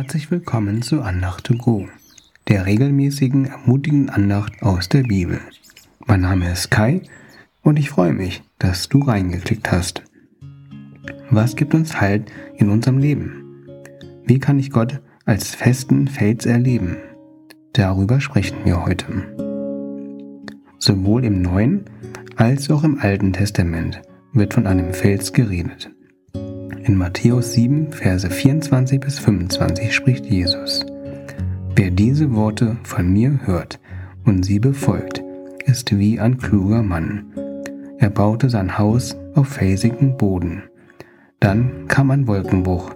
Herzlich willkommen zu Andacht to Go, der regelmäßigen, ermutigenden Andacht aus der Bibel. Mein Name ist Kai und ich freue mich, dass du reingeklickt hast. Was gibt uns Halt in unserem Leben? Wie kann ich Gott als festen Fels erleben? Darüber sprechen wir heute. Sowohl im Neuen als auch im Alten Testament wird von einem Fels geredet. In Matthäus 7, Verse 24 bis 25 spricht Jesus. Wer diese Worte von mir hört und sie befolgt, ist wie ein kluger Mann. Er baute sein Haus auf felsigen Boden. Dann kam ein Wolkenbruch.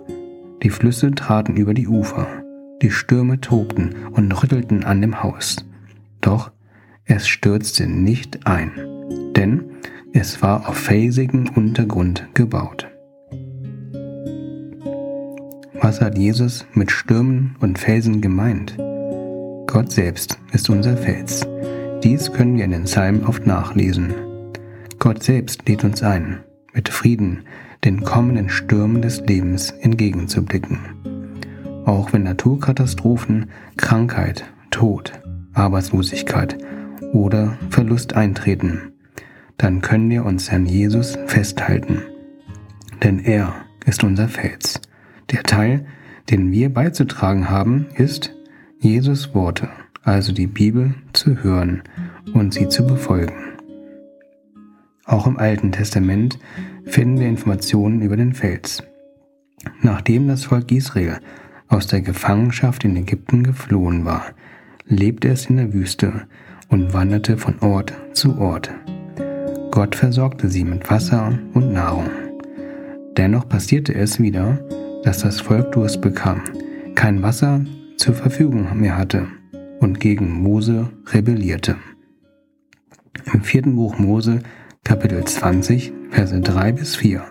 Die Flüsse traten über die Ufer. Die Stürme tobten und rüttelten an dem Haus. Doch es stürzte nicht ein, denn es war auf felsigen Untergrund gebaut. Was hat Jesus mit Stürmen und Felsen gemeint? Gott selbst ist unser Fels. Dies können wir in den Psalmen oft nachlesen. Gott selbst lädt uns ein, mit Frieden den kommenden Stürmen des Lebens entgegenzublicken. Auch wenn Naturkatastrophen, Krankheit, Tod, Arbeitslosigkeit oder Verlust eintreten, dann können wir uns an Jesus festhalten. Denn er ist unser Fels. Der Teil, den wir beizutragen haben, ist Jesus Worte, also die Bibel zu hören und sie zu befolgen. Auch im Alten Testament finden wir Informationen über den Fels. Nachdem das Volk Israel aus der Gefangenschaft in Ägypten geflohen war, lebte es in der Wüste und wanderte von Ort zu Ort. Gott versorgte sie mit Wasser und Nahrung. Dennoch passierte es wieder, dass das Volk Durst bekam, kein Wasser zur Verfügung mehr hatte und gegen Mose rebellierte. Im vierten Buch Mose, Kapitel 20, Verse 3 bis 4,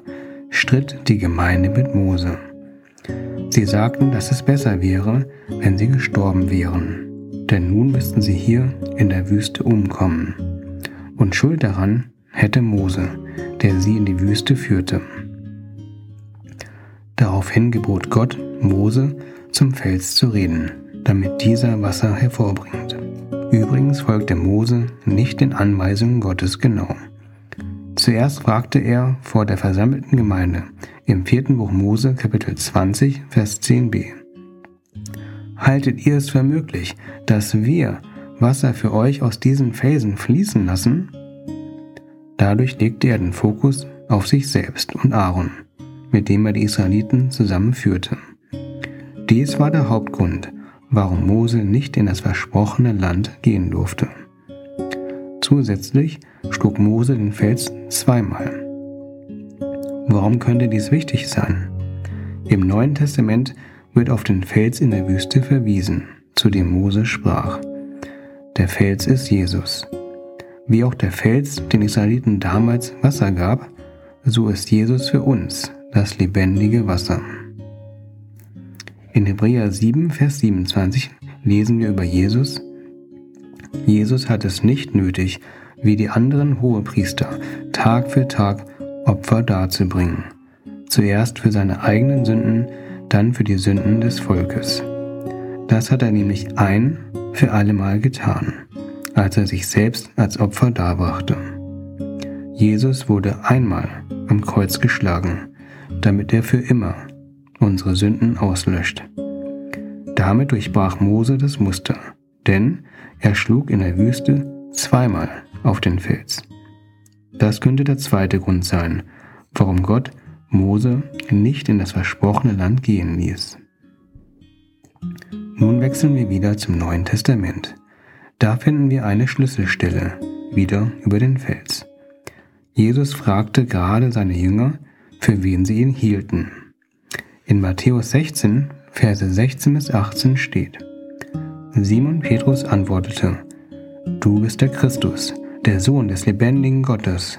stritt die Gemeinde mit Mose. Sie sagten, dass es besser wäre, wenn sie gestorben wären, denn nun müssten sie hier in der Wüste umkommen. Und Schuld daran hätte Mose, der sie in die Wüste führte. Daraufhin gebot Gott Mose, zum Fels zu reden, damit dieser Wasser hervorbringt. Übrigens folgte Mose nicht den Anweisungen Gottes genau. Zuerst fragte er vor der versammelten Gemeinde im vierten Buch Mose Kapitel 20 Vers 10b. Haltet ihr es für möglich, dass wir Wasser für euch aus diesen Felsen fließen lassen? Dadurch legte er den Fokus auf sich selbst und Aaron mit dem er die Israeliten zusammenführte. Dies war der Hauptgrund, warum Mose nicht in das versprochene Land gehen durfte. Zusätzlich schlug Mose den Fels zweimal. Warum könnte dies wichtig sein? Im Neuen Testament wird auf den Fels in der Wüste verwiesen, zu dem Mose sprach. Der Fels ist Jesus. Wie auch der Fels den Israeliten damals Wasser gab, so ist Jesus für uns das lebendige Wasser. In Hebräer 7, Vers 27 lesen wir über Jesus. Jesus hat es nicht nötig, wie die anderen Hohepriester, Tag für Tag Opfer darzubringen. Zuerst für seine eigenen Sünden, dann für die Sünden des Volkes. Das hat er nämlich ein für allemal getan, als er sich selbst als Opfer darbrachte. Jesus wurde einmal am Kreuz geschlagen damit er für immer unsere Sünden auslöscht. Damit durchbrach Mose das Muster, denn er schlug in der Wüste zweimal auf den Fels. Das könnte der zweite Grund sein, warum Gott Mose nicht in das versprochene Land gehen ließ. Nun wechseln wir wieder zum Neuen Testament. Da finden wir eine Schlüsselstelle, wieder über den Fels. Jesus fragte gerade seine Jünger, für wen sie ihn hielten. In Matthäus 16, Verse 16 bis 18 steht, Simon Petrus antwortete, Du bist der Christus, der Sohn des lebendigen Gottes.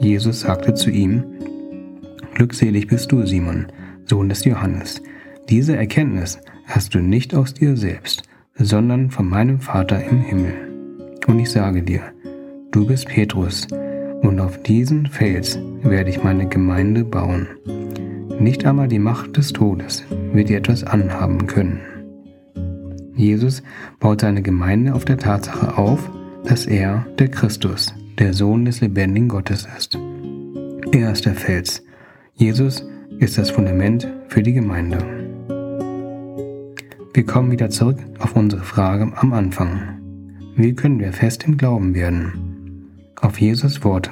Jesus sagte zu ihm, Glückselig bist du, Simon, Sohn des Johannes. Diese Erkenntnis hast du nicht aus dir selbst, sondern von meinem Vater im Himmel. Und ich sage dir, du bist Petrus, und auf diesen Fels werde ich meine Gemeinde bauen. Nicht einmal die Macht des Todes wir dir etwas anhaben können. Jesus baut seine Gemeinde auf der Tatsache auf, dass er, der Christus, der Sohn des lebendigen Gottes ist. Er ist der Fels. Jesus ist das Fundament für die Gemeinde. Wir kommen wieder zurück auf unsere Frage am Anfang. Wie können wir fest im Glauben werden? Auf Jesus Worte,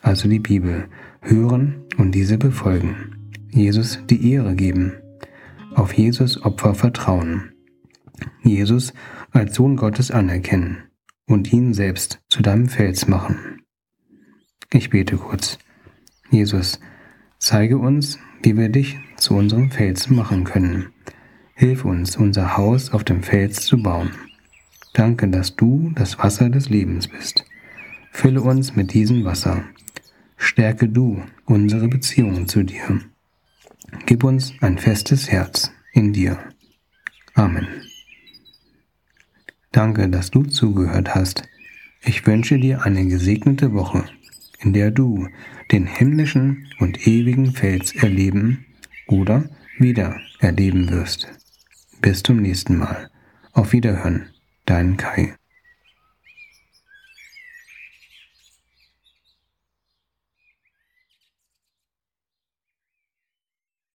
also die Bibel, hören und diese befolgen. Jesus die Ehre geben. Auf Jesus Opfer vertrauen. Jesus als Sohn Gottes anerkennen und ihn selbst zu deinem Fels machen. Ich bete kurz. Jesus, zeige uns, wie wir dich zu unserem Fels machen können Hilf uns, unser Haus auf dem Fels zu bauen. Danke, dass du das Wasser des Lebens bist. Fülle uns mit diesem Wasser. Stärke du unsere Beziehungen zu dir. Gib uns ein festes Herz in dir. Amen. Danke, dass du zugehört hast. Ich wünsche dir eine gesegnete Woche, in der du den himmlischen und ewigen Fels erleben oder wieder erleben wirst. Bis zum nächsten Mal. Auf Wiederhören. Dein Kai.